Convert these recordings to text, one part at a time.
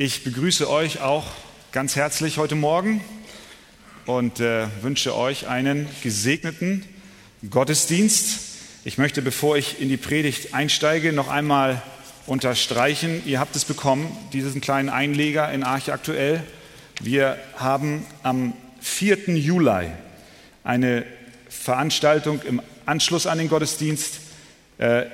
Ich begrüße euch auch ganz herzlich heute Morgen und äh, wünsche euch einen gesegneten Gottesdienst. Ich möchte, bevor ich in die Predigt einsteige, noch einmal unterstreichen, ihr habt es bekommen, diesen kleinen Einleger in Arche aktuell. Wir haben am 4. Juli eine Veranstaltung im Anschluss an den Gottesdienst. Äh,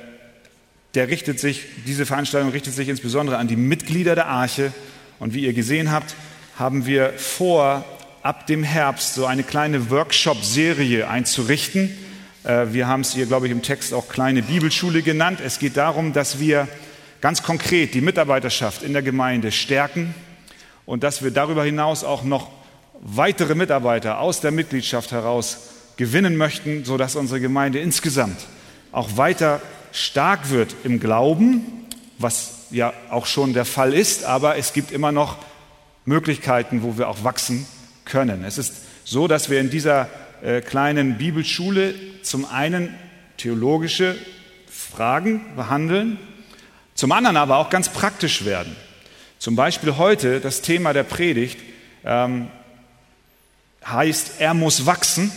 der richtet sich, diese Veranstaltung richtet sich insbesondere an die Mitglieder der Arche. Und wie ihr gesehen habt, haben wir vor, ab dem Herbst so eine kleine Workshop-Serie einzurichten. Äh, wir haben es hier, glaube ich, im Text auch kleine Bibelschule genannt. Es geht darum, dass wir ganz konkret die Mitarbeiterschaft in der Gemeinde stärken und dass wir darüber hinaus auch noch weitere Mitarbeiter aus der Mitgliedschaft heraus gewinnen möchten, sodass unsere Gemeinde insgesamt auch weiter stark wird im Glauben, was ja auch schon der Fall ist, aber es gibt immer noch Möglichkeiten, wo wir auch wachsen können. Es ist so, dass wir in dieser äh, kleinen Bibelschule zum einen theologische Fragen behandeln, zum anderen aber auch ganz praktisch werden. Zum Beispiel heute das Thema der Predigt ähm, heißt, er muss wachsen.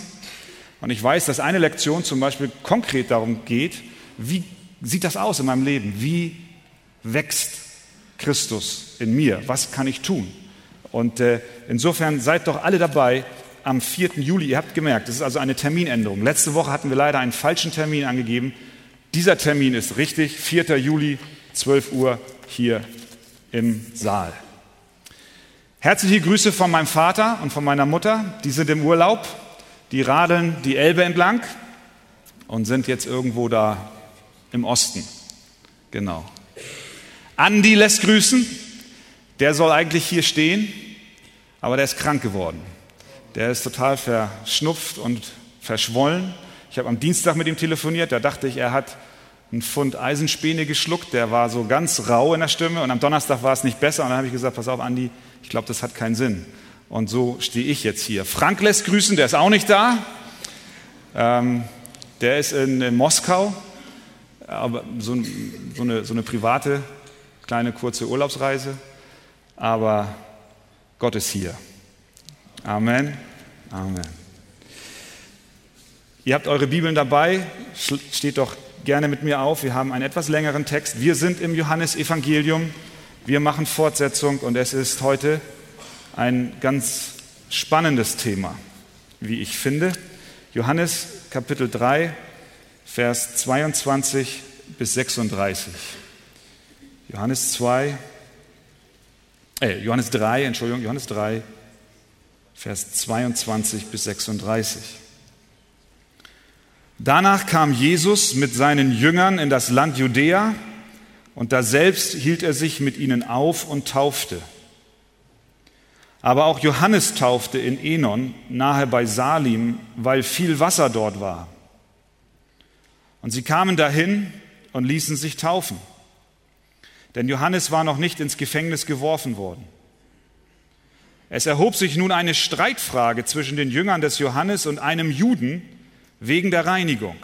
Und ich weiß, dass eine Lektion zum Beispiel konkret darum geht, wie sieht das aus in meinem Leben? Wie wächst Christus in mir? Was kann ich tun? Und äh, insofern seid doch alle dabei am 4. Juli. Ihr habt gemerkt, das ist also eine Terminänderung. Letzte Woche hatten wir leider einen falschen Termin angegeben. Dieser Termin ist richtig, 4. Juli, 12 Uhr hier im Saal. Herzliche Grüße von meinem Vater und von meiner Mutter. Die sind im Urlaub. Die radeln die Elbe entlang und sind jetzt irgendwo da im Osten. Genau. Andi lässt grüßen. Der soll eigentlich hier stehen, aber der ist krank geworden. Der ist total verschnupft und verschwollen. Ich habe am Dienstag mit ihm telefoniert, da dachte ich, er hat einen Pfund Eisenspäne geschluckt, der war so ganz rau in der Stimme und am Donnerstag war es nicht besser und dann habe ich gesagt, pass auf Andi, ich glaube, das hat keinen Sinn. Und so stehe ich jetzt hier. Frank lässt grüßen, der ist auch nicht da. Ähm, der ist in, in Moskau aber so, so, eine, so eine private, kleine, kurze Urlaubsreise. Aber Gott ist hier. Amen. Amen. Ihr habt eure Bibeln dabei, steht doch gerne mit mir auf. Wir haben einen etwas längeren Text. Wir sind im Johannesevangelium. Wir machen Fortsetzung und es ist heute ein ganz spannendes Thema, wie ich finde. Johannes Kapitel 3, Vers 22 bis 36. Johannes 2, äh, Johannes 3, Entschuldigung, Johannes 3, Vers 22 bis 36. Danach kam Jesus mit seinen Jüngern in das Land Judäa und daselbst hielt er sich mit ihnen auf und taufte. Aber auch Johannes taufte in Enon, nahe bei Salim, weil viel Wasser dort war. Und sie kamen dahin und ließen sich taufen. Denn Johannes war noch nicht ins Gefängnis geworfen worden. Es erhob sich nun eine Streitfrage zwischen den Jüngern des Johannes und einem Juden wegen der Reinigung.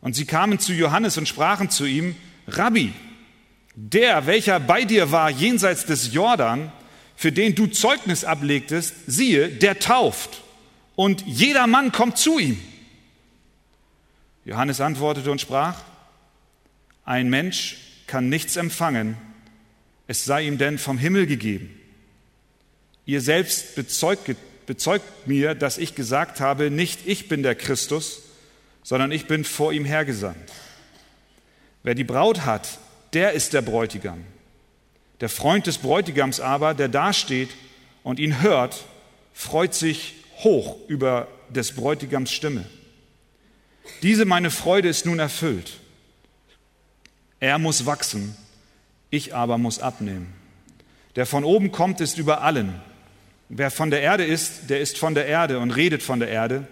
Und sie kamen zu Johannes und sprachen zu ihm, Rabbi, der, welcher bei dir war jenseits des Jordan, für den du Zeugnis ablegtest, siehe, der tauft und jeder Mann kommt zu ihm. Johannes antwortete und sprach, ein Mensch kann nichts empfangen, es sei ihm denn vom Himmel gegeben. Ihr selbst bezeugt, bezeugt mir, dass ich gesagt habe, nicht ich bin der Christus, sondern ich bin vor ihm hergesandt. Wer die Braut hat, der ist der Bräutigam. Der Freund des Bräutigams aber, der dasteht und ihn hört, freut sich hoch über des Bräutigams Stimme. Diese meine Freude ist nun erfüllt. Er muss wachsen, ich aber muss abnehmen. Der von oben kommt, ist über allen. Wer von der Erde ist, der ist von der Erde und redet von der Erde.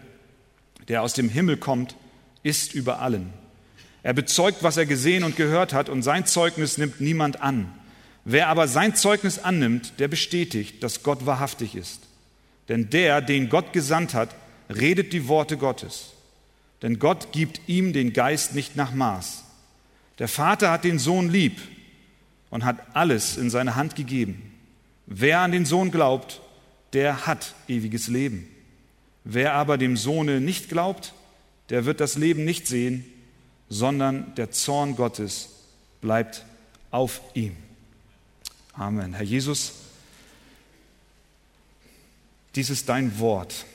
Der aus dem Himmel kommt, ist über allen. Er bezeugt, was er gesehen und gehört hat, und sein Zeugnis nimmt niemand an. Wer aber sein Zeugnis annimmt, der bestätigt, dass Gott wahrhaftig ist. Denn der, den Gott gesandt hat, redet die Worte Gottes. Denn Gott gibt ihm den Geist nicht nach Maß. Der Vater hat den Sohn lieb und hat alles in seine Hand gegeben. Wer an den Sohn glaubt, der hat ewiges Leben. Wer aber dem Sohne nicht glaubt, der wird das Leben nicht sehen, sondern der Zorn Gottes bleibt auf ihm. Amen. Herr Jesus, dies ist dein Wort.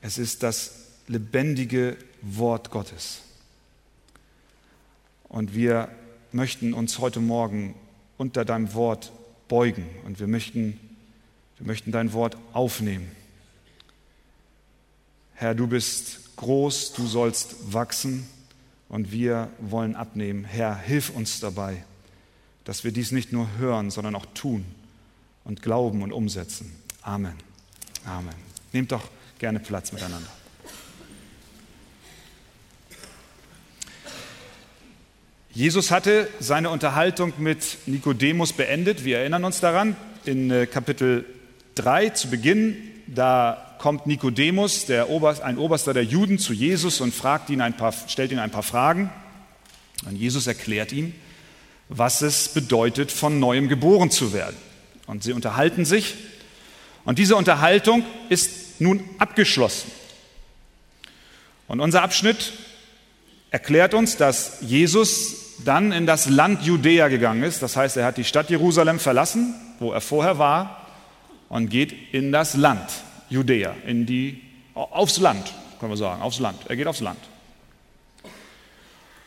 Es ist das lebendige Wort Gottes. Und wir möchten uns heute Morgen unter deinem Wort beugen und wir möchten, wir möchten dein Wort aufnehmen. Herr, du bist groß, du sollst wachsen und wir wollen abnehmen. Herr, hilf uns dabei, dass wir dies nicht nur hören, sondern auch tun und glauben und umsetzen. Amen. Amen. Nehmt doch gerne Platz miteinander. Jesus hatte seine Unterhaltung mit Nikodemus beendet. Wir erinnern uns daran, in äh, Kapitel 3 zu Beginn, da kommt Nikodemus, Oberst, ein Oberster der Juden, zu Jesus und fragt ihn ein paar, stellt ihn ein paar Fragen. Und Jesus erklärt ihm, was es bedeutet, von neuem geboren zu werden. Und sie unterhalten sich. Und diese Unterhaltung ist nun abgeschlossen. Und unser Abschnitt erklärt uns, dass Jesus dann in das Land Judäa gegangen ist. Das heißt, er hat die Stadt Jerusalem verlassen, wo er vorher war, und geht in das Land Judäa, in die, aufs Land, können wir sagen, aufs Land. Er geht aufs Land.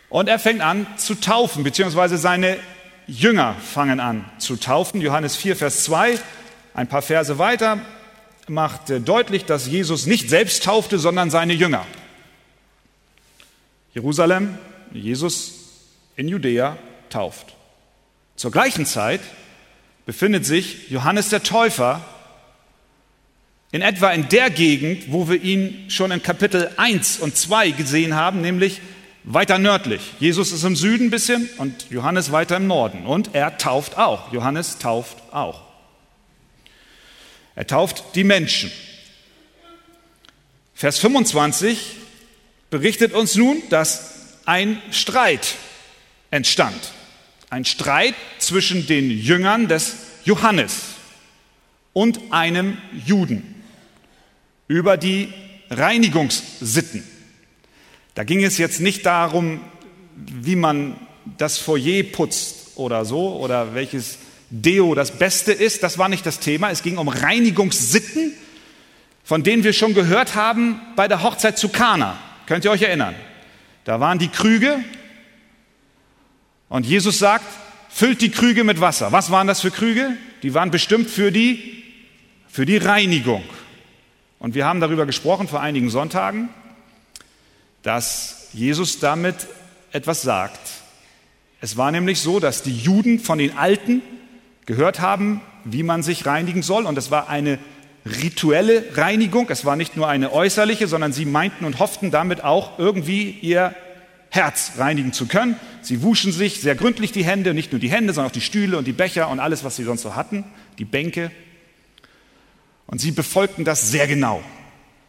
Und er fängt an zu taufen, beziehungsweise seine Jünger fangen an zu taufen. Johannes 4, Vers 2, ein paar Verse weiter, macht deutlich, dass Jesus nicht selbst taufte, sondern seine Jünger. Jerusalem, Jesus in Judäa tauft. Zur gleichen Zeit befindet sich Johannes der Täufer in etwa in der Gegend, wo wir ihn schon in Kapitel 1 und 2 gesehen haben, nämlich weiter nördlich. Jesus ist im Süden ein bisschen und Johannes weiter im Norden. Und er tauft auch. Johannes tauft auch. Er tauft die Menschen. Vers 25 berichtet uns nun, dass ein Streit entstand. Ein Streit zwischen den Jüngern des Johannes und einem Juden über die Reinigungssitten. Da ging es jetzt nicht darum, wie man das Foyer putzt oder so oder welches Deo das Beste ist. Das war nicht das Thema. Es ging um Reinigungssitten, von denen wir schon gehört haben bei der Hochzeit zu Kana. Könnt ihr euch erinnern? Da waren die Krüge und Jesus sagt, füllt die Krüge mit Wasser. Was waren das für Krüge? Die waren bestimmt für die, für die Reinigung. Und wir haben darüber gesprochen vor einigen Sonntagen, dass Jesus damit etwas sagt. Es war nämlich so, dass die Juden von den Alten gehört haben, wie man sich reinigen soll. Und es war eine rituelle Reinigung. Es war nicht nur eine äußerliche, sondern sie meinten und hofften damit auch irgendwie ihr Herz reinigen zu können. Sie wuschen sich sehr gründlich die Hände, nicht nur die Hände, sondern auch die Stühle und die Becher und alles, was sie sonst so hatten, die Bänke. Und sie befolgten das sehr genau.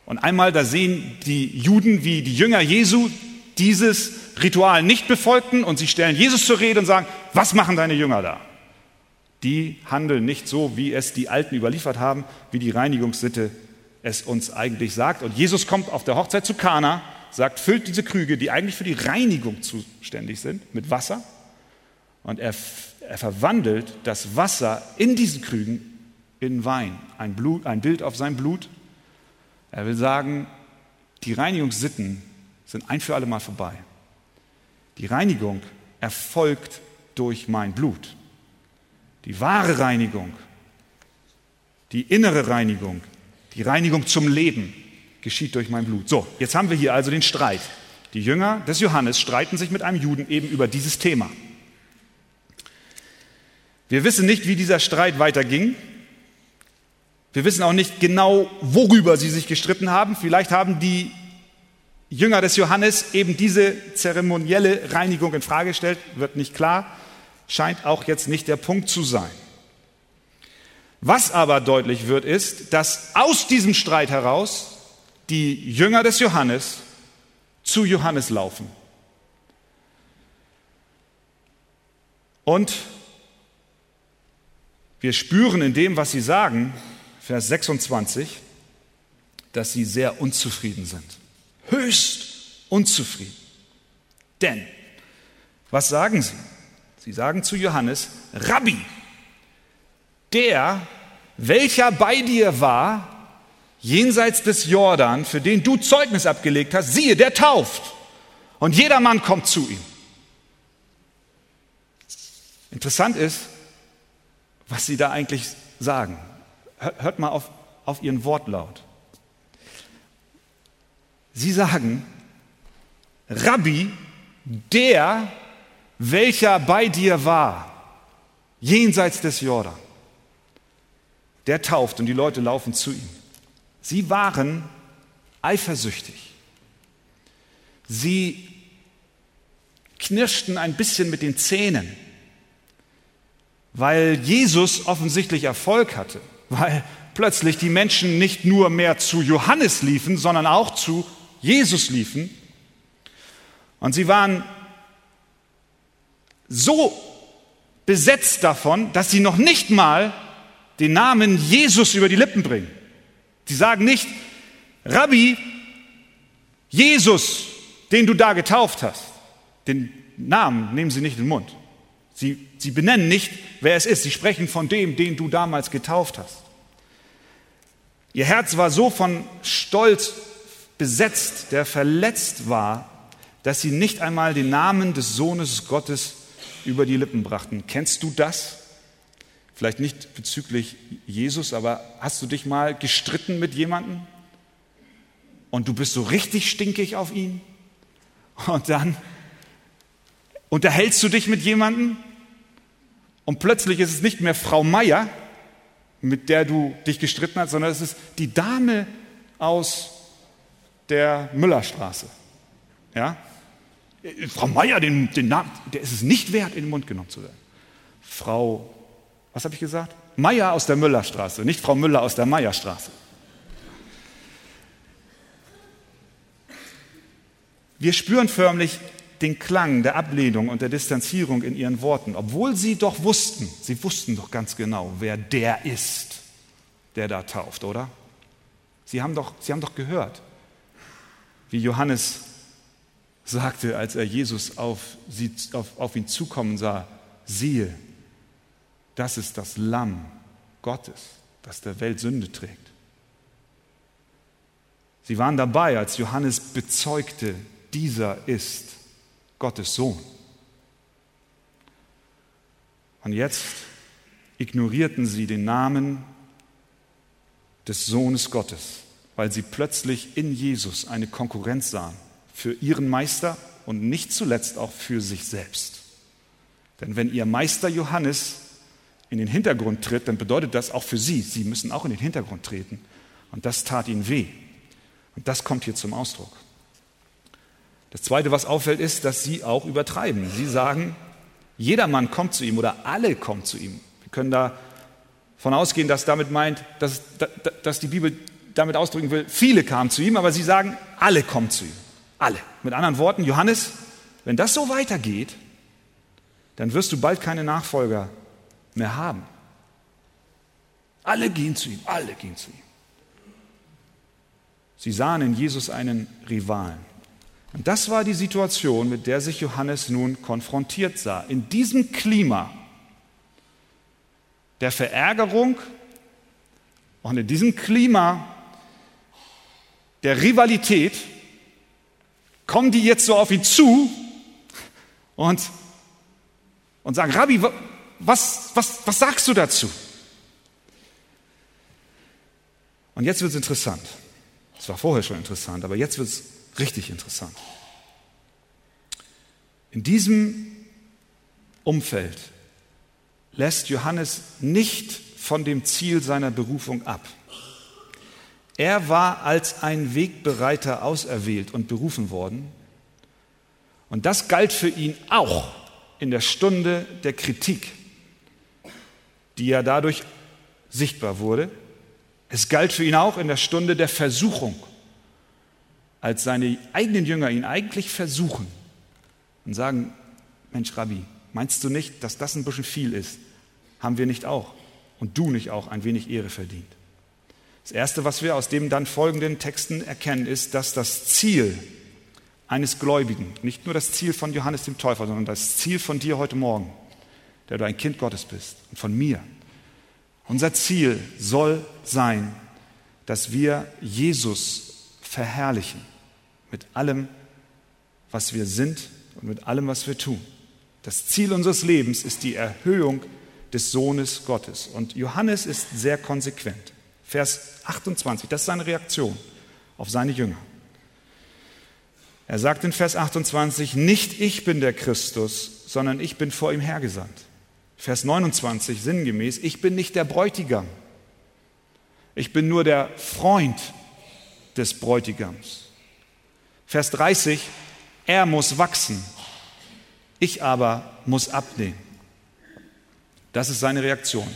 Und einmal, da sehen die Juden, wie die Jünger Jesu dieses Ritual nicht befolgten und sie stellen Jesus zur Rede und sagen, was machen deine Jünger da? Die handeln nicht so, wie es die Alten überliefert haben, wie die Reinigungssitte es uns eigentlich sagt. Und Jesus kommt auf der Hochzeit zu Kana sagt, füllt diese Krüge, die eigentlich für die Reinigung zuständig sind, mit Wasser. Und er, er verwandelt das Wasser in diesen Krügen in Wein, ein, Blut, ein Bild auf sein Blut. Er will sagen, die Reinigungssitten sind ein für alle Mal vorbei. Die Reinigung erfolgt durch mein Blut. Die wahre Reinigung, die innere Reinigung, die Reinigung zum Leben, geschieht durch mein Blut. So, jetzt haben wir hier also den Streit. Die Jünger des Johannes streiten sich mit einem Juden eben über dieses Thema. Wir wissen nicht, wie dieser Streit weiterging. Wir wissen auch nicht genau, worüber sie sich gestritten haben. Vielleicht haben die Jünger des Johannes eben diese zeremonielle Reinigung in Frage gestellt, wird nicht klar, scheint auch jetzt nicht der Punkt zu sein. Was aber deutlich wird, ist, dass aus diesem Streit heraus die Jünger des Johannes zu Johannes laufen. Und Wir spüren in dem, was sie sagen, Vers 26, dass sie sehr unzufrieden sind. Höchst unzufrieden. Denn, was sagen sie? Sie sagen zu Johannes, Rabbi, der, welcher bei dir war, jenseits des Jordan, für den du Zeugnis abgelegt hast, siehe, der tauft. Und jedermann kommt zu ihm. Interessant ist, was sie da eigentlich sagen. Hört mal auf, auf ihren Wortlaut. Sie sagen, Rabbi, der, welcher bei dir war, jenseits des Jordan, der tauft und die Leute laufen zu ihm. Sie waren eifersüchtig. Sie knirschten ein bisschen mit den Zähnen, weil Jesus offensichtlich Erfolg hatte, weil plötzlich die Menschen nicht nur mehr zu Johannes liefen, sondern auch zu Jesus liefen. Und sie waren so besetzt davon, dass sie noch nicht mal den Namen Jesus über die Lippen bringen. Sie sagen nicht, Rabbi, Jesus, den du da getauft hast. Den Namen nehmen sie nicht in den Mund. Sie, sie benennen nicht, wer es ist. Sie sprechen von dem, den du damals getauft hast. Ihr Herz war so von Stolz besetzt, der verletzt war, dass sie nicht einmal den Namen des Sohnes Gottes über die Lippen brachten. Kennst du das? Vielleicht nicht bezüglich Jesus, aber hast du dich mal gestritten mit jemandem und du bist so richtig stinkig auf ihn und dann unterhältst du dich mit jemandem und plötzlich ist es nicht mehr Frau Meier, mit der du dich gestritten hast, sondern es ist die Dame aus der Müllerstraße. Ja? Frau Meier, den, den Namen, der ist es nicht wert, in den Mund genommen zu werden. Frau was habe ich gesagt? Meier aus der Müllerstraße, nicht Frau Müller aus der Meierstraße. Wir spüren förmlich den Klang der Ablehnung und der Distanzierung in ihren Worten, obwohl sie doch wussten, sie wussten doch ganz genau, wer der ist, der da tauft, oder? Sie haben doch, sie haben doch gehört, wie Johannes sagte, als er Jesus auf, sie, auf, auf ihn zukommen sah, siehe, das ist das Lamm Gottes, das der Welt Sünde trägt. Sie waren dabei, als Johannes bezeugte, dieser ist Gottes Sohn. Und jetzt ignorierten sie den Namen des Sohnes Gottes, weil sie plötzlich in Jesus eine Konkurrenz sahen für ihren Meister und nicht zuletzt auch für sich selbst. Denn wenn ihr Meister Johannes in den Hintergrund tritt, dann bedeutet das auch für sie, sie müssen auch in den Hintergrund treten. Und das tat ihnen weh. Und das kommt hier zum Ausdruck. Das Zweite, was auffällt, ist, dass sie auch übertreiben. Sie sagen, jedermann kommt zu ihm oder alle kommen zu ihm. Wir können davon ausgehen, dass damit meint, dass, dass die Bibel damit ausdrücken will, viele kamen zu ihm, aber sie sagen, alle kommen zu ihm. Alle. Mit anderen Worten, Johannes, wenn das so weitergeht, dann wirst du bald keine Nachfolger mehr haben. Alle gehen zu ihm, alle gehen zu ihm. Sie sahen in Jesus einen Rivalen. Und das war die Situation, mit der sich Johannes nun konfrontiert sah. In diesem Klima der Verärgerung und in diesem Klima der Rivalität kommen die jetzt so auf ihn zu und, und sagen, Rabbi, was, was, was sagst du dazu? Und jetzt wird es interessant. Es war vorher schon interessant, aber jetzt wird es richtig interessant. In diesem Umfeld lässt Johannes nicht von dem Ziel seiner Berufung ab. Er war als ein Wegbereiter auserwählt und berufen worden. Und das galt für ihn auch in der Stunde der Kritik die ja dadurch sichtbar wurde. Es galt für ihn auch in der Stunde der Versuchung, als seine eigenen Jünger ihn eigentlich versuchen und sagen, Mensch Rabbi, meinst du nicht, dass das ein bisschen viel ist? Haben wir nicht auch und du nicht auch ein wenig Ehre verdient. Das Erste, was wir aus dem dann folgenden Texten erkennen, ist, dass das Ziel eines Gläubigen, nicht nur das Ziel von Johannes dem Täufer, sondern das Ziel von dir heute Morgen, der du ein Kind Gottes bist und von mir, unser Ziel soll sein, dass wir Jesus verherrlichen mit allem, was wir sind und mit allem, was wir tun. Das Ziel unseres Lebens ist die Erhöhung des Sohnes Gottes. Und Johannes ist sehr konsequent. Vers 28, das ist seine Reaktion auf seine Jünger. Er sagt in Vers 28, nicht ich bin der Christus, sondern ich bin vor ihm hergesandt. Vers 29 sinngemäß, ich bin nicht der Bräutigam, ich bin nur der Freund des Bräutigams. Vers 30, er muss wachsen, ich aber muss abnehmen. Das ist seine Reaktion.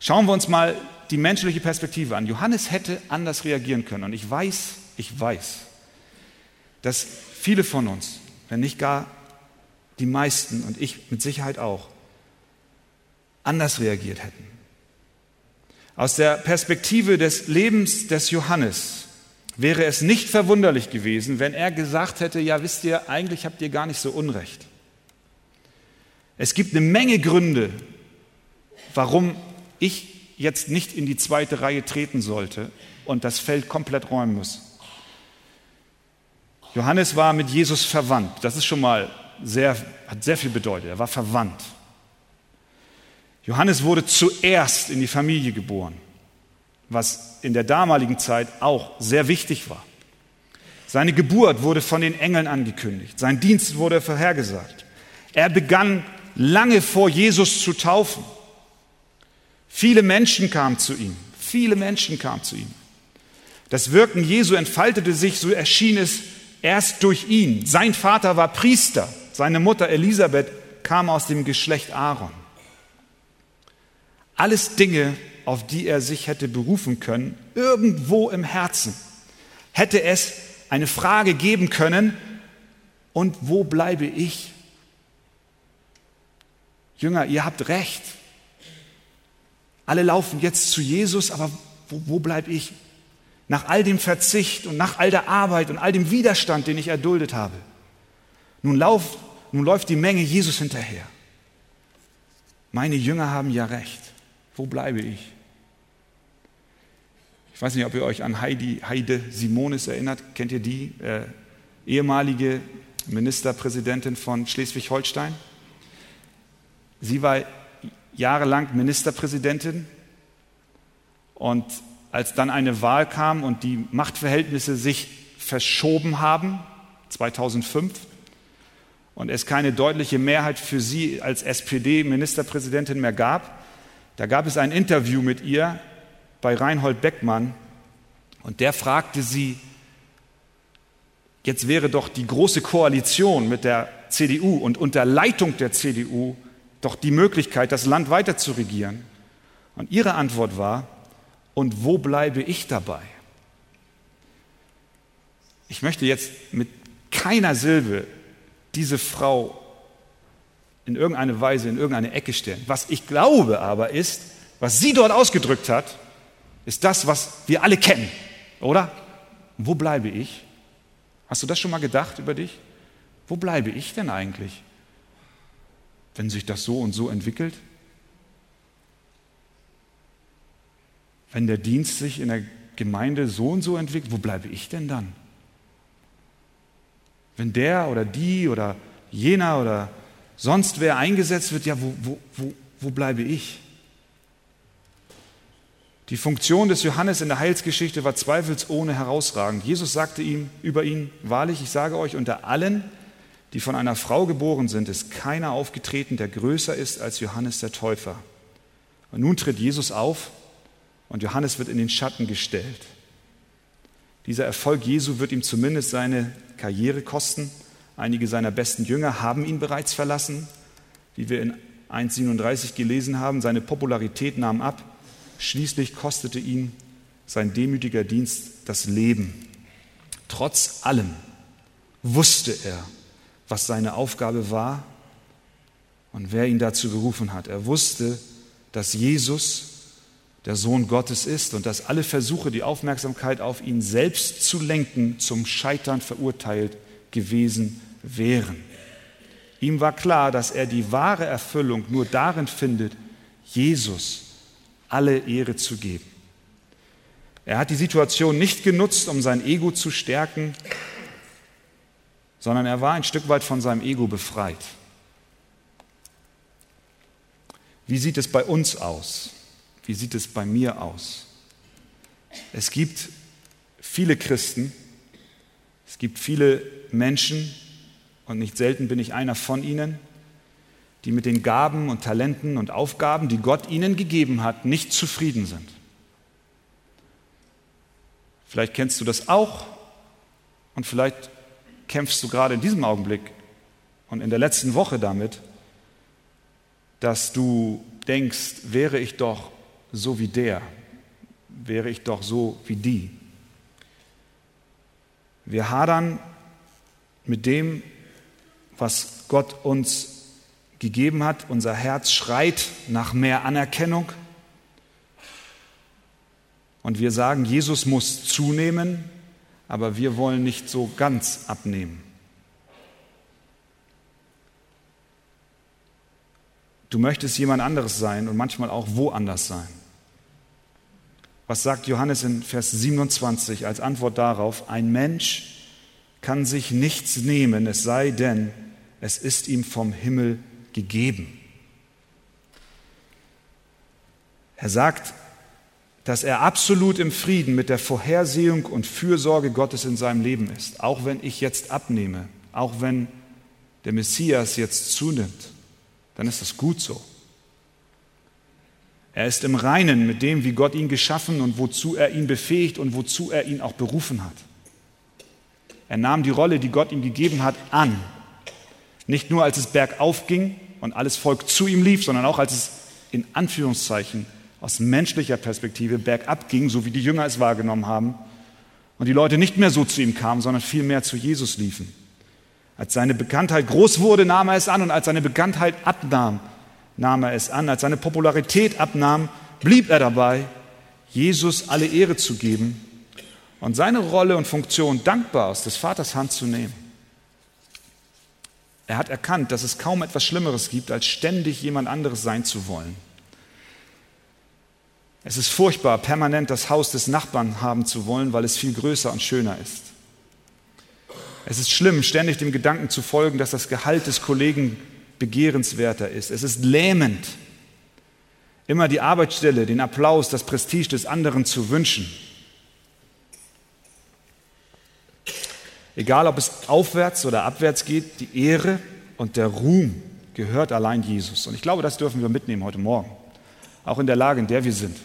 Schauen wir uns mal die menschliche Perspektive an. Johannes hätte anders reagieren können. Und ich weiß, ich weiß, dass viele von uns, wenn nicht gar die meisten und ich mit Sicherheit auch, anders reagiert hätten. Aus der Perspektive des Lebens des Johannes wäre es nicht verwunderlich gewesen, wenn er gesagt hätte, ja wisst ihr, eigentlich habt ihr gar nicht so unrecht. Es gibt eine Menge Gründe, warum ich jetzt nicht in die zweite Reihe treten sollte und das Feld komplett räumen muss. Johannes war mit Jesus verwandt. Das ist schon mal sehr, hat sehr viel bedeutet. Er war verwandt. Johannes wurde zuerst in die Familie geboren, was in der damaligen Zeit auch sehr wichtig war. Seine Geburt wurde von den Engeln angekündigt. Sein Dienst wurde vorhergesagt. Er begann lange vor Jesus zu taufen. Viele Menschen kamen zu ihm. Viele Menschen kamen zu ihm. Das Wirken Jesu entfaltete sich, so erschien es erst durch ihn. Sein Vater war Priester. Seine Mutter Elisabeth kam aus dem Geschlecht Aaron. Alles Dinge, auf die er sich hätte berufen können, irgendwo im Herzen. Hätte es eine Frage geben können, und wo bleibe ich? Jünger, ihr habt recht. Alle laufen jetzt zu Jesus, aber wo, wo bleibe ich? Nach all dem Verzicht und nach all der Arbeit und all dem Widerstand, den ich erduldet habe. Nun, lauf, nun läuft die Menge Jesus hinterher. Meine Jünger haben ja recht. Wo bleibe ich? Ich weiß nicht, ob ihr euch an Heidi, Heide Simonis erinnert. Kennt ihr die? Äh, ehemalige Ministerpräsidentin von Schleswig-Holstein. Sie war jahrelang Ministerpräsidentin und als dann eine Wahl kam und die Machtverhältnisse sich verschoben haben, 2005, und es keine deutliche Mehrheit für sie als SPD-Ministerpräsidentin mehr gab, da gab es ein Interview mit ihr bei Reinhold Beckmann und der fragte sie, jetzt wäre doch die große Koalition mit der CDU und unter Leitung der CDU doch die Möglichkeit, das Land weiter zu regieren. Und ihre Antwort war, und wo bleibe ich dabei? Ich möchte jetzt mit keiner Silbe diese Frau in irgendeine Weise in irgendeine Ecke stellen. Was ich glaube aber ist, was sie dort ausgedrückt hat, ist das, was wir alle kennen, oder? Wo bleibe ich? Hast du das schon mal gedacht über dich? Wo bleibe ich denn eigentlich? wenn sich das so und so entwickelt? Wenn der Dienst sich in der Gemeinde so und so entwickelt, wo bleibe ich denn dann? Wenn der oder die oder jener oder sonst wer eingesetzt wird, ja, wo, wo, wo, wo bleibe ich? Die Funktion des Johannes in der Heilsgeschichte war zweifelsohne herausragend. Jesus sagte ihm über ihn, wahrlich, ich sage euch, unter allen, die von einer Frau geboren sind, ist keiner aufgetreten, der größer ist als Johannes der Täufer. Und nun tritt Jesus auf und Johannes wird in den Schatten gestellt. Dieser Erfolg Jesu wird ihm zumindest seine Karriere kosten. Einige seiner besten Jünger haben ihn bereits verlassen, wie wir in 1.37 gelesen haben. Seine Popularität nahm ab. Schließlich kostete ihn sein demütiger Dienst das Leben. Trotz allem wusste er, was seine Aufgabe war und wer ihn dazu berufen hat. Er wusste, dass Jesus der Sohn Gottes ist und dass alle Versuche, die Aufmerksamkeit auf ihn selbst zu lenken, zum Scheitern verurteilt gewesen wären. Ihm war klar, dass er die wahre Erfüllung nur darin findet, Jesus alle Ehre zu geben. Er hat die Situation nicht genutzt, um sein Ego zu stärken, sondern er war ein Stück weit von seinem Ego befreit. Wie sieht es bei uns aus? Wie sieht es bei mir aus? Es gibt viele Christen, es gibt viele Menschen, und nicht selten bin ich einer von ihnen, die mit den Gaben und Talenten und Aufgaben, die Gott ihnen gegeben hat, nicht zufrieden sind. Vielleicht kennst du das auch und vielleicht kämpfst du gerade in diesem Augenblick und in der letzten Woche damit, dass du denkst, wäre ich doch so wie der, wäre ich doch so wie die. Wir hadern mit dem, was Gott uns gegeben hat. Unser Herz schreit nach mehr Anerkennung, und wir sagen, Jesus muss zunehmen, aber wir wollen nicht so ganz abnehmen. Du möchtest jemand anderes sein und manchmal auch woanders sein. Was sagt Johannes in Vers 27 als Antwort darauf? Ein Mensch kann sich nichts nehmen, es sei denn, es ist ihm vom Himmel gegeben. Er sagt, dass er absolut im Frieden mit der Vorhersehung und Fürsorge Gottes in seinem Leben ist, auch wenn ich jetzt abnehme, auch wenn der Messias jetzt zunimmt, dann ist das gut so. Er ist im Reinen mit dem, wie Gott ihn geschaffen und wozu er ihn befähigt und wozu er ihn auch berufen hat. Er nahm die Rolle, die Gott ihm gegeben hat, an. Nicht nur als es bergauf ging und alles Volk zu ihm lief, sondern auch als es in Anführungszeichen aus menschlicher Perspektive bergab ging, so wie die Jünger es wahrgenommen haben, und die Leute nicht mehr so zu ihm kamen, sondern vielmehr zu Jesus liefen. Als seine Bekanntheit groß wurde, nahm er es an, und als seine Bekanntheit abnahm, nahm er es an. Als seine Popularität abnahm, blieb er dabei, Jesus alle Ehre zu geben und seine Rolle und Funktion dankbar aus des Vaters Hand zu nehmen. Er hat erkannt, dass es kaum etwas Schlimmeres gibt, als ständig jemand anderes sein zu wollen. Es ist furchtbar, permanent das Haus des Nachbarn haben zu wollen, weil es viel größer und schöner ist. Es ist schlimm, ständig dem Gedanken zu folgen, dass das Gehalt des Kollegen begehrenswerter ist. Es ist lähmend, immer die Arbeitsstelle, den Applaus, das Prestige des anderen zu wünschen. Egal, ob es aufwärts oder abwärts geht, die Ehre und der Ruhm gehört allein Jesus. Und ich glaube, das dürfen wir mitnehmen heute Morgen, auch in der Lage, in der wir sind.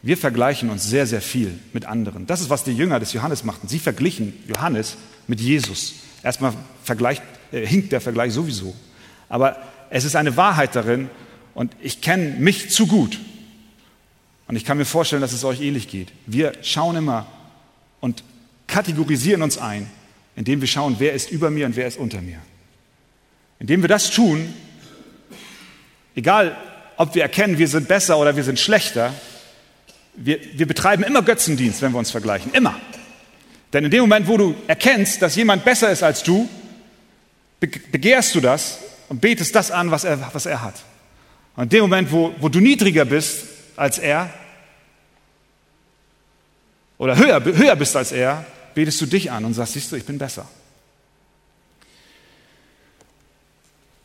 Wir vergleichen uns sehr, sehr viel mit anderen. Das ist, was die Jünger des Johannes machten. Sie verglichen Johannes mit Jesus. Erstmal vergleicht, äh, hinkt der Vergleich sowieso. Aber es ist eine Wahrheit darin und ich kenne mich zu gut. Und ich kann mir vorstellen, dass es euch ähnlich geht. Wir schauen immer und kategorisieren uns ein, indem wir schauen, wer ist über mir und wer ist unter mir. Indem wir das tun, egal ob wir erkennen, wir sind besser oder wir sind schlechter, wir, wir betreiben immer Götzendienst, wenn wir uns vergleichen. Immer. Denn in dem Moment, wo du erkennst, dass jemand besser ist als du, begehrst du das und betest das an, was er, was er hat. Und in dem Moment, wo, wo du niedriger bist als er oder höher, höher bist als er, betest du dich an und sagst, siehst du, ich bin besser.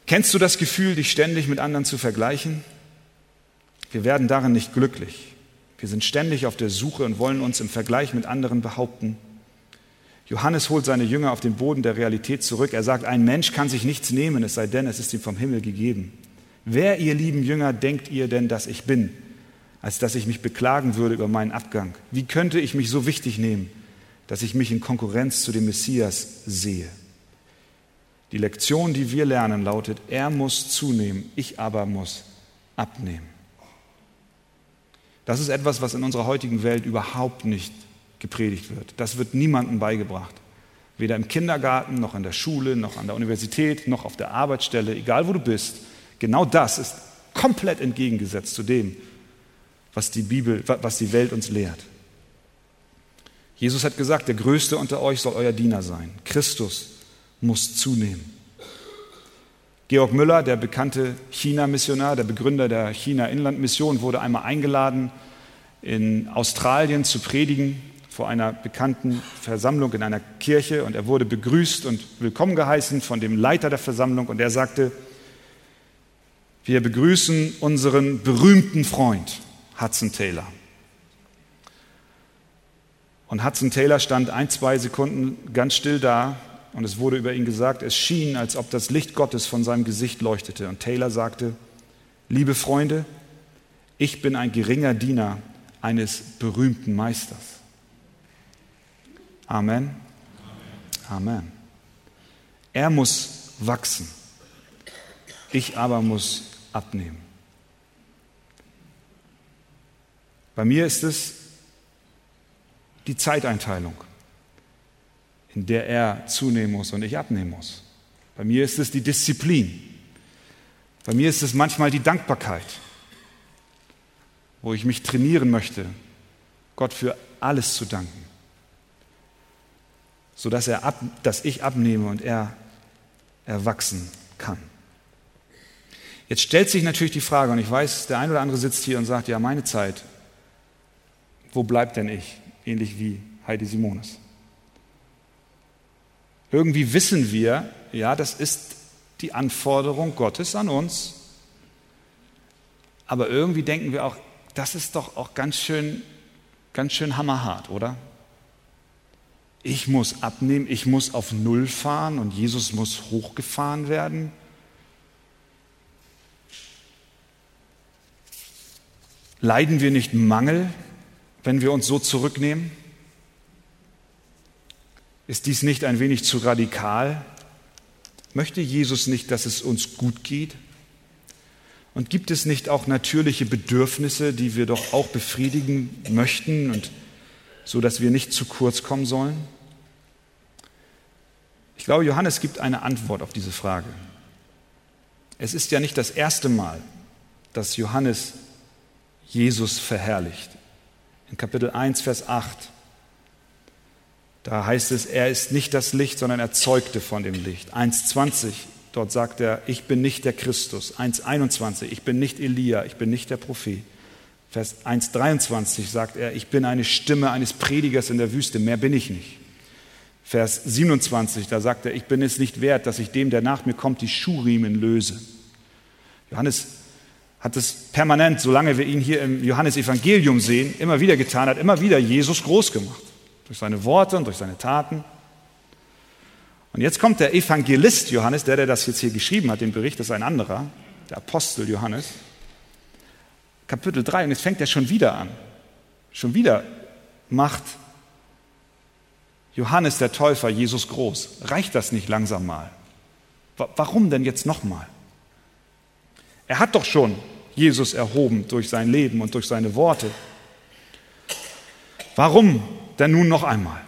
Kennst du das Gefühl, dich ständig mit anderen zu vergleichen? Wir werden darin nicht glücklich. Wir sind ständig auf der Suche und wollen uns im Vergleich mit anderen behaupten. Johannes holt seine Jünger auf den Boden der Realität zurück. Er sagt, ein Mensch kann sich nichts nehmen, es sei denn, es ist ihm vom Himmel gegeben. Wer, ihr lieben Jünger, denkt ihr denn, dass ich bin, als dass ich mich beklagen würde über meinen Abgang? Wie könnte ich mich so wichtig nehmen, dass ich mich in Konkurrenz zu dem Messias sehe? Die Lektion, die wir lernen, lautet, er muss zunehmen, ich aber muss abnehmen. Das ist etwas, was in unserer heutigen Welt überhaupt nicht gepredigt wird. Das wird niemandem beigebracht. Weder im Kindergarten, noch in der Schule, noch an der Universität, noch auf der Arbeitsstelle, egal wo du bist. Genau das ist komplett entgegengesetzt zu dem, was die Bibel, was die Welt uns lehrt. Jesus hat gesagt, der Größte unter euch soll euer Diener sein. Christus muss zunehmen. Georg Müller, der bekannte China-Missionar, der Begründer der China-Inland-Mission, wurde einmal eingeladen, in Australien zu predigen vor einer bekannten Versammlung in einer Kirche und er wurde begrüßt und willkommen geheißen von dem Leiter der Versammlung und er sagte, wir begrüßen unseren berühmten Freund Hudson Taylor. Und Hudson Taylor stand ein, zwei Sekunden ganz still da und es wurde über ihn gesagt, es schien, als ob das Licht Gottes von seinem Gesicht leuchtete. Und Taylor sagte, liebe Freunde, ich bin ein geringer Diener eines berühmten Meisters. Amen. Amen. Er muss wachsen. Ich aber muss abnehmen. Bei mir ist es die Zeiteinteilung, in der er zunehmen muss und ich abnehmen muss. Bei mir ist es die Disziplin. Bei mir ist es manchmal die Dankbarkeit, wo ich mich trainieren möchte, Gott für alles zu danken sodass er ab, dass ich abnehme und er erwachsen kann. Jetzt stellt sich natürlich die Frage, und ich weiß, der ein oder andere sitzt hier und sagt, ja, meine Zeit, wo bleibt denn ich? Ähnlich wie Heidi Simones. Irgendwie wissen wir, ja, das ist die Anforderung Gottes an uns, aber irgendwie denken wir auch, das ist doch auch ganz schön, ganz schön hammerhart, oder? Ich muss abnehmen, ich muss auf Null fahren und Jesus muss hochgefahren werden. Leiden wir nicht Mangel, wenn wir uns so zurücknehmen? Ist dies nicht ein wenig zu radikal? Möchte Jesus nicht, dass es uns gut geht? Und gibt es nicht auch natürliche Bedürfnisse, die wir doch auch befriedigen möchten und so dass wir nicht zu kurz kommen sollen? Ich glaube, Johannes gibt eine Antwort auf diese Frage. Es ist ja nicht das erste Mal, dass Johannes Jesus verherrlicht. In Kapitel 1, Vers 8, da heißt es, er ist nicht das Licht, sondern er zeugte von dem Licht. 1,20, dort sagt er, ich bin nicht der Christus. 1,21, ich bin nicht Elia, ich bin nicht der Prophet. Vers 1,23 sagt er, ich bin eine Stimme eines Predigers in der Wüste, mehr bin ich nicht. Vers 27, da sagt er, ich bin es nicht wert, dass ich dem, der nach mir kommt, die Schuhriemen löse. Johannes hat es permanent, solange wir ihn hier im Johannesevangelium sehen, immer wieder getan, hat immer wieder Jesus groß gemacht. Durch seine Worte und durch seine Taten. Und jetzt kommt der Evangelist Johannes, der, der das jetzt hier geschrieben hat, den Bericht, ist ein anderer, der Apostel Johannes. Kapitel 3 und jetzt fängt er schon wieder an. Schon wieder macht Johannes der Täufer Jesus groß. Reicht das nicht langsam mal? Warum denn jetzt nochmal? Er hat doch schon Jesus erhoben durch sein Leben und durch seine Worte. Warum denn nun noch einmal?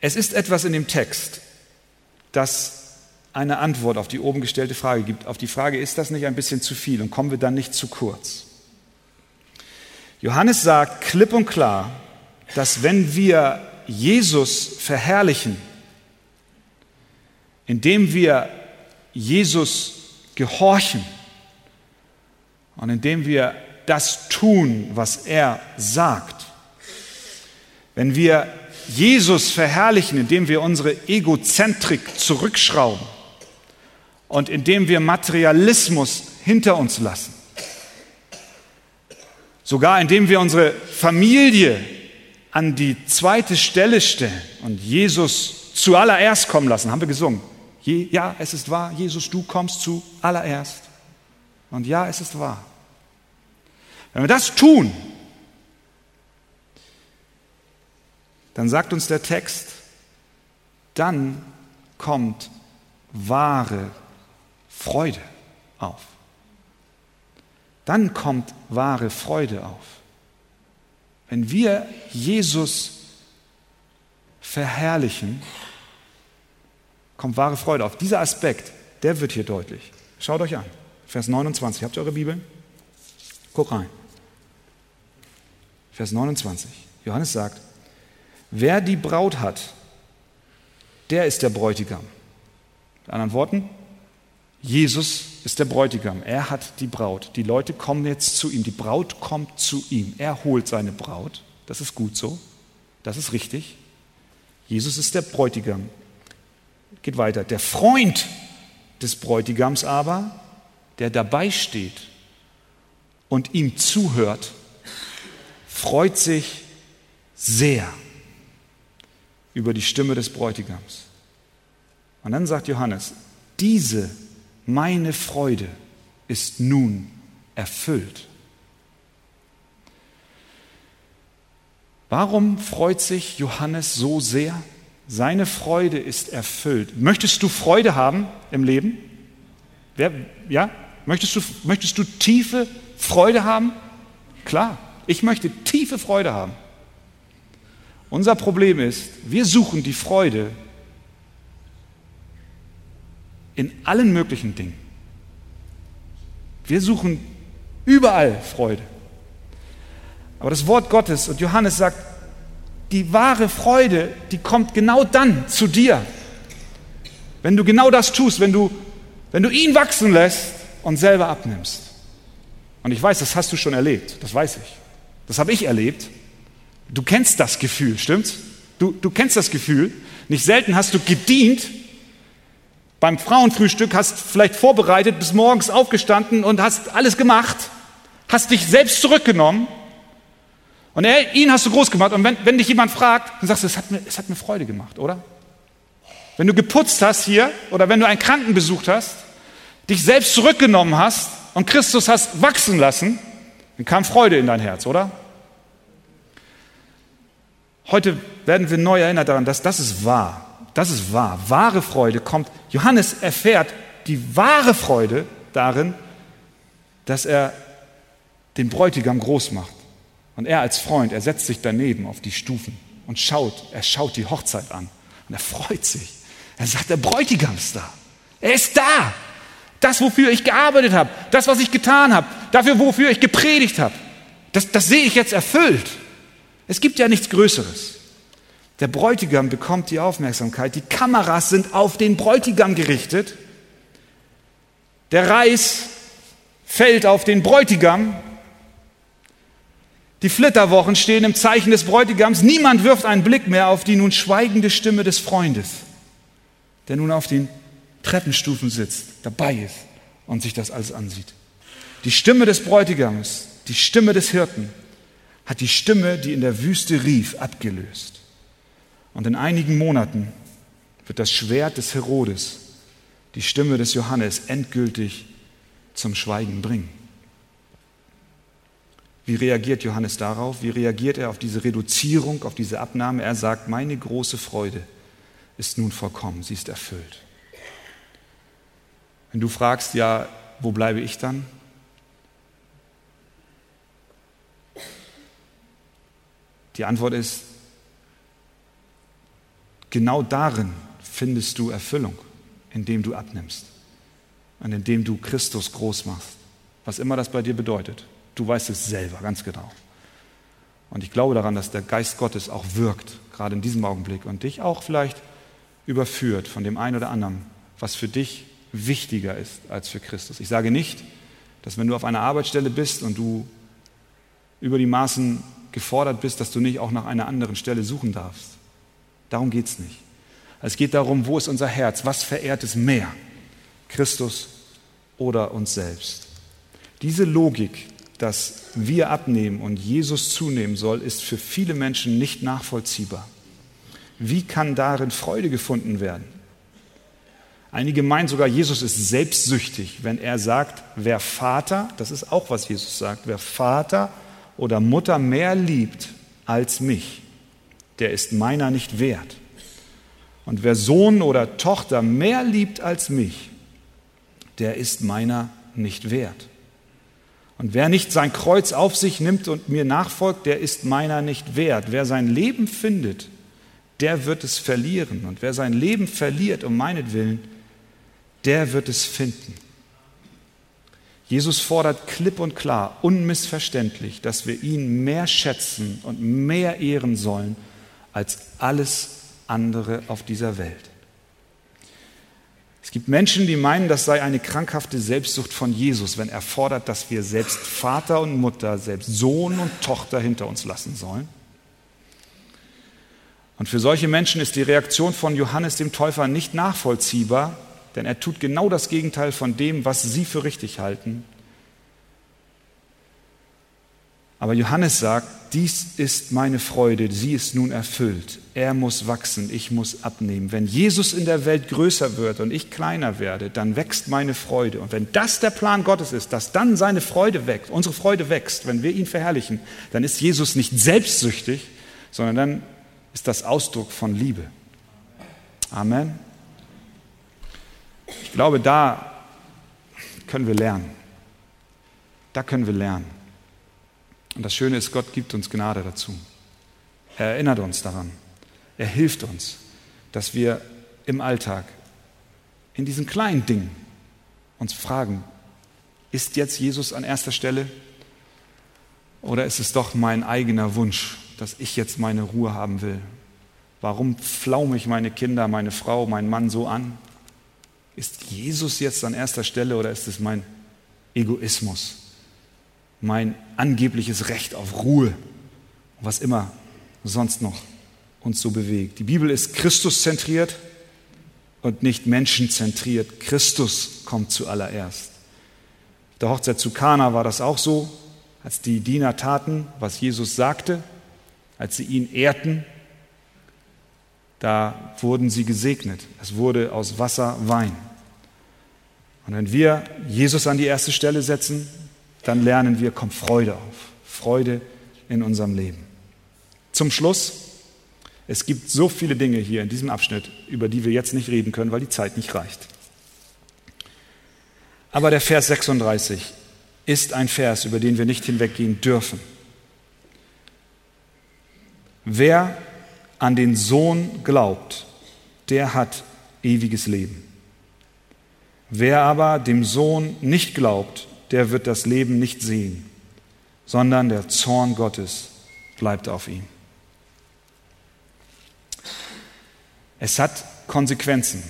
Es ist etwas in dem Text, das eine Antwort auf die oben gestellte Frage gibt. Auf die Frage, ist das nicht ein bisschen zu viel und kommen wir dann nicht zu kurz? Johannes sagt klipp und klar, dass wenn wir Jesus verherrlichen, indem wir Jesus gehorchen und indem wir das tun, was er sagt, wenn wir Jesus verherrlichen, indem wir unsere Egozentrik zurückschrauben, und indem wir Materialismus hinter uns lassen. Sogar indem wir unsere Familie an die zweite Stelle stellen und Jesus zuallererst kommen lassen, haben wir gesungen. Je, ja, es ist wahr, Jesus, du kommst zuallererst. Und ja, es ist wahr. Wenn wir das tun, dann sagt uns der Text, dann kommt wahre Freude auf. Dann kommt wahre Freude auf. Wenn wir Jesus verherrlichen, kommt wahre Freude auf. Dieser Aspekt, der wird hier deutlich. Schaut euch an. Vers 29. Habt ihr eure Bibel? Guck rein. Vers 29. Johannes sagt, wer die Braut hat, der ist der Bräutigam. Mit anderen Worten, Jesus ist der Bräutigam. Er hat die Braut. Die Leute kommen jetzt zu ihm. Die Braut kommt zu ihm. Er holt seine Braut. Das ist gut so. Das ist richtig. Jesus ist der Bräutigam. Geht weiter. Der Freund des Bräutigams aber, der dabei steht und ihm zuhört, freut sich sehr über die Stimme des Bräutigams. Und dann sagt Johannes, diese meine Freude ist nun erfüllt. Warum freut sich Johannes so sehr? Seine Freude ist erfüllt. Möchtest du Freude haben im Leben? Wer, ja? Möchtest du, möchtest du tiefe Freude haben? Klar, ich möchte tiefe Freude haben. Unser Problem ist, wir suchen die Freude in allen möglichen Dingen. Wir suchen überall Freude. Aber das Wort Gottes und Johannes sagt, die wahre Freude, die kommt genau dann zu dir, wenn du genau das tust, wenn du, wenn du ihn wachsen lässt und selber abnimmst. Und ich weiß, das hast du schon erlebt, das weiß ich. Das habe ich erlebt. Du kennst das Gefühl, stimmt's? Du, du kennst das Gefühl. Nicht selten hast du gedient beim Frauenfrühstück, hast vielleicht vorbereitet, bis morgens aufgestanden und hast alles gemacht, hast dich selbst zurückgenommen und er, ihn hast du groß gemacht. Und wenn, wenn dich jemand fragt, dann sagst du, es hat, mir, es hat mir Freude gemacht, oder? Wenn du geputzt hast hier oder wenn du einen Kranken besucht hast, dich selbst zurückgenommen hast und Christus hast wachsen lassen, dann kam Freude in dein Herz, oder? Heute werden wir neu erinnert daran, dass das ist wahr. Das ist wahr. Wahre Freude kommt. Johannes erfährt die wahre Freude darin, dass er den Bräutigam groß macht. Und er als Freund, er setzt sich daneben auf die Stufen und schaut, er schaut die Hochzeit an und er freut sich. Er sagt, der Bräutigam ist da. Er ist da. Das, wofür ich gearbeitet habe, das, was ich getan habe, dafür, wofür ich gepredigt habe, das, das sehe ich jetzt erfüllt. Es gibt ja nichts Größeres. Der Bräutigam bekommt die Aufmerksamkeit. Die Kameras sind auf den Bräutigam gerichtet. Der Reis fällt auf den Bräutigam die Flitterwochen stehen im Zeichen des Bräutigams. Niemand wirft einen Blick mehr auf die nun schweigende Stimme des Freundes, der nun auf den Treppenstufen sitzt, dabei ist und sich das alles ansieht. Die Stimme des Bräutigams, die Stimme des Hirten, hat die Stimme, die in der Wüste rief, abgelöst. Und in einigen Monaten wird das Schwert des Herodes die Stimme des Johannes endgültig zum Schweigen bringen. Wie reagiert Johannes darauf? Wie reagiert er auf diese Reduzierung, auf diese Abnahme? Er sagt, meine große Freude ist nun vollkommen, sie ist erfüllt. Wenn du fragst, ja, wo bleibe ich dann? Die Antwort ist, genau darin findest du Erfüllung, indem du abnimmst und indem du Christus groß machst, was immer das bei dir bedeutet. Du weißt es selber ganz genau. Und ich glaube daran, dass der Geist Gottes auch wirkt, gerade in diesem Augenblick, und dich auch vielleicht überführt von dem einen oder anderen, was für dich wichtiger ist als für Christus. Ich sage nicht, dass wenn du auf einer Arbeitsstelle bist und du über die Maßen gefordert bist, dass du nicht auch nach einer anderen Stelle suchen darfst. Darum geht es nicht. Es geht darum, wo ist unser Herz? Was verehrt es mehr? Christus oder uns selbst? Diese Logik, dass wir abnehmen und Jesus zunehmen soll, ist für viele Menschen nicht nachvollziehbar. Wie kann darin Freude gefunden werden? Einige meinen sogar, Jesus ist selbstsüchtig, wenn er sagt, wer Vater, das ist auch was Jesus sagt, wer Vater oder Mutter mehr liebt als mich, der ist meiner nicht wert. Und wer Sohn oder Tochter mehr liebt als mich, der ist meiner nicht wert. Und wer nicht sein Kreuz auf sich nimmt und mir nachfolgt, der ist meiner nicht wert. Wer sein Leben findet, der wird es verlieren. Und wer sein Leben verliert um meinetwillen, der wird es finden. Jesus fordert klipp und klar, unmissverständlich, dass wir ihn mehr schätzen und mehr ehren sollen als alles andere auf dieser Welt. Es gibt Menschen, die meinen, das sei eine krankhafte Selbstsucht von Jesus, wenn er fordert, dass wir selbst Vater und Mutter, selbst Sohn und Tochter hinter uns lassen sollen. Und für solche Menschen ist die Reaktion von Johannes dem Täufer nicht nachvollziehbar, denn er tut genau das Gegenteil von dem, was sie für richtig halten. Aber Johannes sagt, dies ist meine Freude, sie ist nun erfüllt. Er muss wachsen, ich muss abnehmen. Wenn Jesus in der Welt größer wird und ich kleiner werde, dann wächst meine Freude. Und wenn das der Plan Gottes ist, dass dann seine Freude wächst, unsere Freude wächst, wenn wir ihn verherrlichen, dann ist Jesus nicht selbstsüchtig, sondern dann ist das Ausdruck von Liebe. Amen. Ich glaube, da können wir lernen. Da können wir lernen. Und das Schöne ist, Gott gibt uns Gnade dazu. Er erinnert uns daran. Er hilft uns, dass wir im Alltag, in diesen kleinen Dingen, uns fragen, ist jetzt Jesus an erster Stelle oder ist es doch mein eigener Wunsch, dass ich jetzt meine Ruhe haben will? Warum pflaume ich meine Kinder, meine Frau, meinen Mann so an? Ist Jesus jetzt an erster Stelle oder ist es mein Egoismus? Mein angebliches Recht auf Ruhe, was immer sonst noch uns so bewegt. Die Bibel ist Christuszentriert und nicht menschenzentriert. Christus kommt zuallererst. Der Hochzeit zu Kana war das auch so, als die Diener taten, was Jesus sagte, als sie ihn ehrten, da wurden sie gesegnet. Es wurde aus Wasser Wein. Und wenn wir Jesus an die erste Stelle setzen, dann lernen wir, kommt Freude auf. Freude in unserem Leben. Zum Schluss, es gibt so viele Dinge hier in diesem Abschnitt, über die wir jetzt nicht reden können, weil die Zeit nicht reicht. Aber der Vers 36 ist ein Vers, über den wir nicht hinweggehen dürfen. Wer an den Sohn glaubt, der hat ewiges Leben. Wer aber dem Sohn nicht glaubt, der wird das Leben nicht sehen, sondern der Zorn Gottes bleibt auf ihm. Es hat Konsequenzen,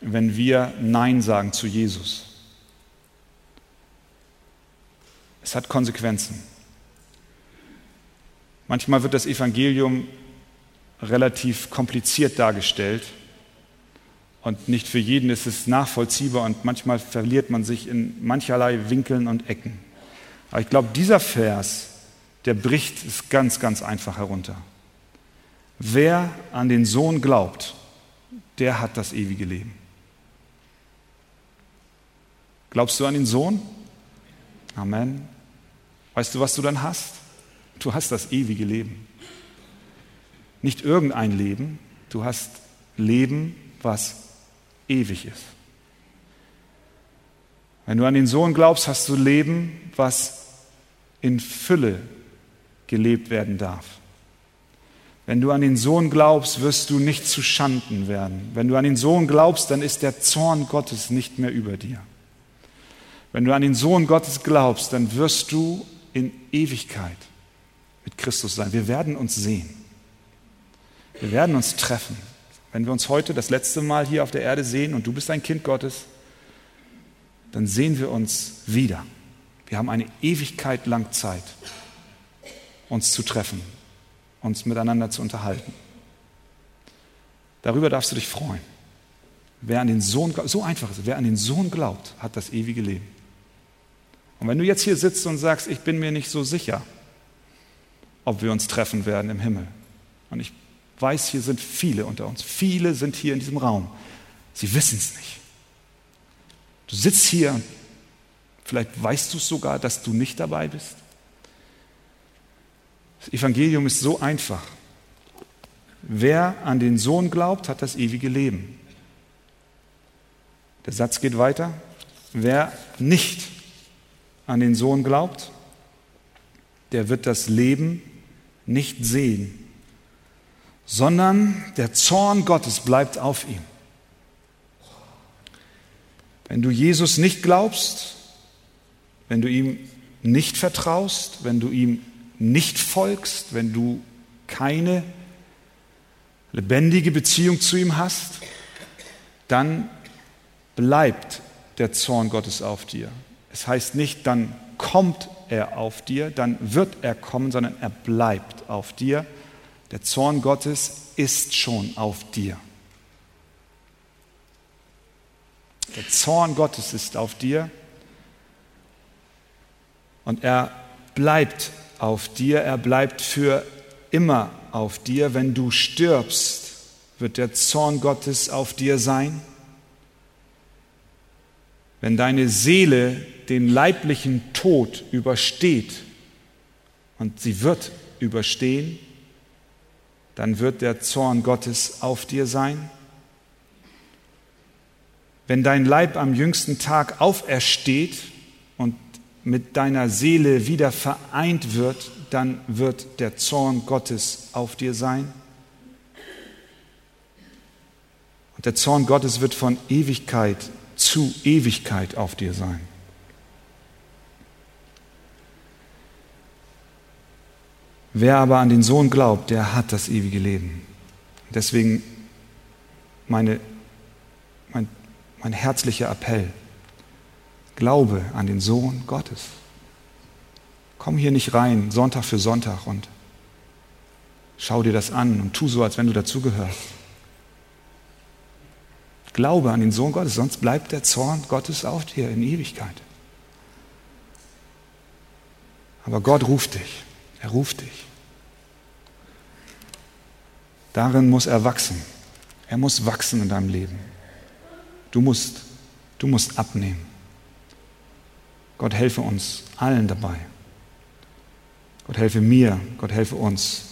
wenn wir Nein sagen zu Jesus. Es hat Konsequenzen. Manchmal wird das Evangelium relativ kompliziert dargestellt und nicht für jeden ist es nachvollziehbar und manchmal verliert man sich in mancherlei Winkeln und Ecken. Aber ich glaube, dieser Vers, der bricht es ganz, ganz einfach herunter. Wer an den Sohn glaubt, der hat das ewige Leben. Glaubst du an den Sohn? Amen. Weißt du, was du dann hast? Du hast das ewige Leben. Nicht irgendein Leben, du hast Leben, was ewig ist. Wenn du an den Sohn glaubst, hast du Leben, was in Fülle gelebt werden darf. Wenn du an den Sohn glaubst, wirst du nicht zu Schanden werden. Wenn du an den Sohn glaubst, dann ist der Zorn Gottes nicht mehr über dir. Wenn du an den Sohn Gottes glaubst, dann wirst du in Ewigkeit mit Christus sein. Wir werden uns sehen. Wir werden uns treffen. Wenn wir uns heute das letzte Mal hier auf der Erde sehen und du bist ein Kind Gottes, dann sehen wir uns wieder. Wir haben eine Ewigkeit lang Zeit, uns zu treffen, uns miteinander zu unterhalten. Darüber darfst du dich freuen. Wer an den Sohn, so einfach ist, wer an den Sohn glaubt, hat das ewige Leben. Und wenn du jetzt hier sitzt und sagst, ich bin mir nicht so sicher, ob wir uns treffen werden im Himmel, und ich weiß, hier sind viele unter uns. Viele sind hier in diesem Raum. Sie wissen es nicht. Du sitzt hier vielleicht weißt du es sogar, dass du nicht dabei bist. Das Evangelium ist so einfach. Wer an den Sohn glaubt, hat das ewige Leben. Der Satz geht weiter. Wer nicht an den Sohn glaubt, der wird das Leben nicht sehen, sondern der Zorn Gottes bleibt auf ihm. Wenn du Jesus nicht glaubst, wenn du ihm nicht vertraust, wenn du ihm nicht folgst, wenn du keine lebendige Beziehung zu ihm hast, dann bleibt der Zorn Gottes auf dir. Es heißt nicht, dann kommt er auf dir, dann wird er kommen, sondern er bleibt auf dir. Der Zorn Gottes ist schon auf dir. Der Zorn Gottes ist auf dir und er bleibt auf dir, er bleibt für immer auf dir. Wenn du stirbst, wird der Zorn Gottes auf dir sein. Wenn deine Seele den leiblichen Tod übersteht, und sie wird überstehen, dann wird der Zorn Gottes auf dir sein. Wenn dein Leib am jüngsten Tag aufersteht und mit deiner Seele wieder vereint wird, dann wird der Zorn Gottes auf dir sein. Und der Zorn Gottes wird von Ewigkeit zu Ewigkeit auf dir sein. Wer aber an den Sohn glaubt, der hat das ewige Leben. Deswegen meine, mein, mein herzlicher Appell. Glaube an den Sohn Gottes. Komm hier nicht rein, Sonntag für Sonntag und schau dir das an und tu so, als wenn du dazugehörst. Glaube an den Sohn Gottes, sonst bleibt der Zorn Gottes auf dir in Ewigkeit. Aber Gott ruft dich, er ruft dich. Darin muss er wachsen. Er muss wachsen in deinem Leben. Du musst, du musst abnehmen. Gott helfe uns allen dabei. Gott helfe mir, Gott helfe uns,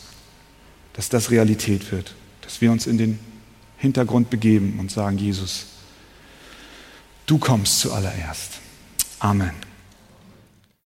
dass das Realität wird, dass wir uns in den Hintergrund begeben und sagen, Jesus, du kommst zuallererst. Amen.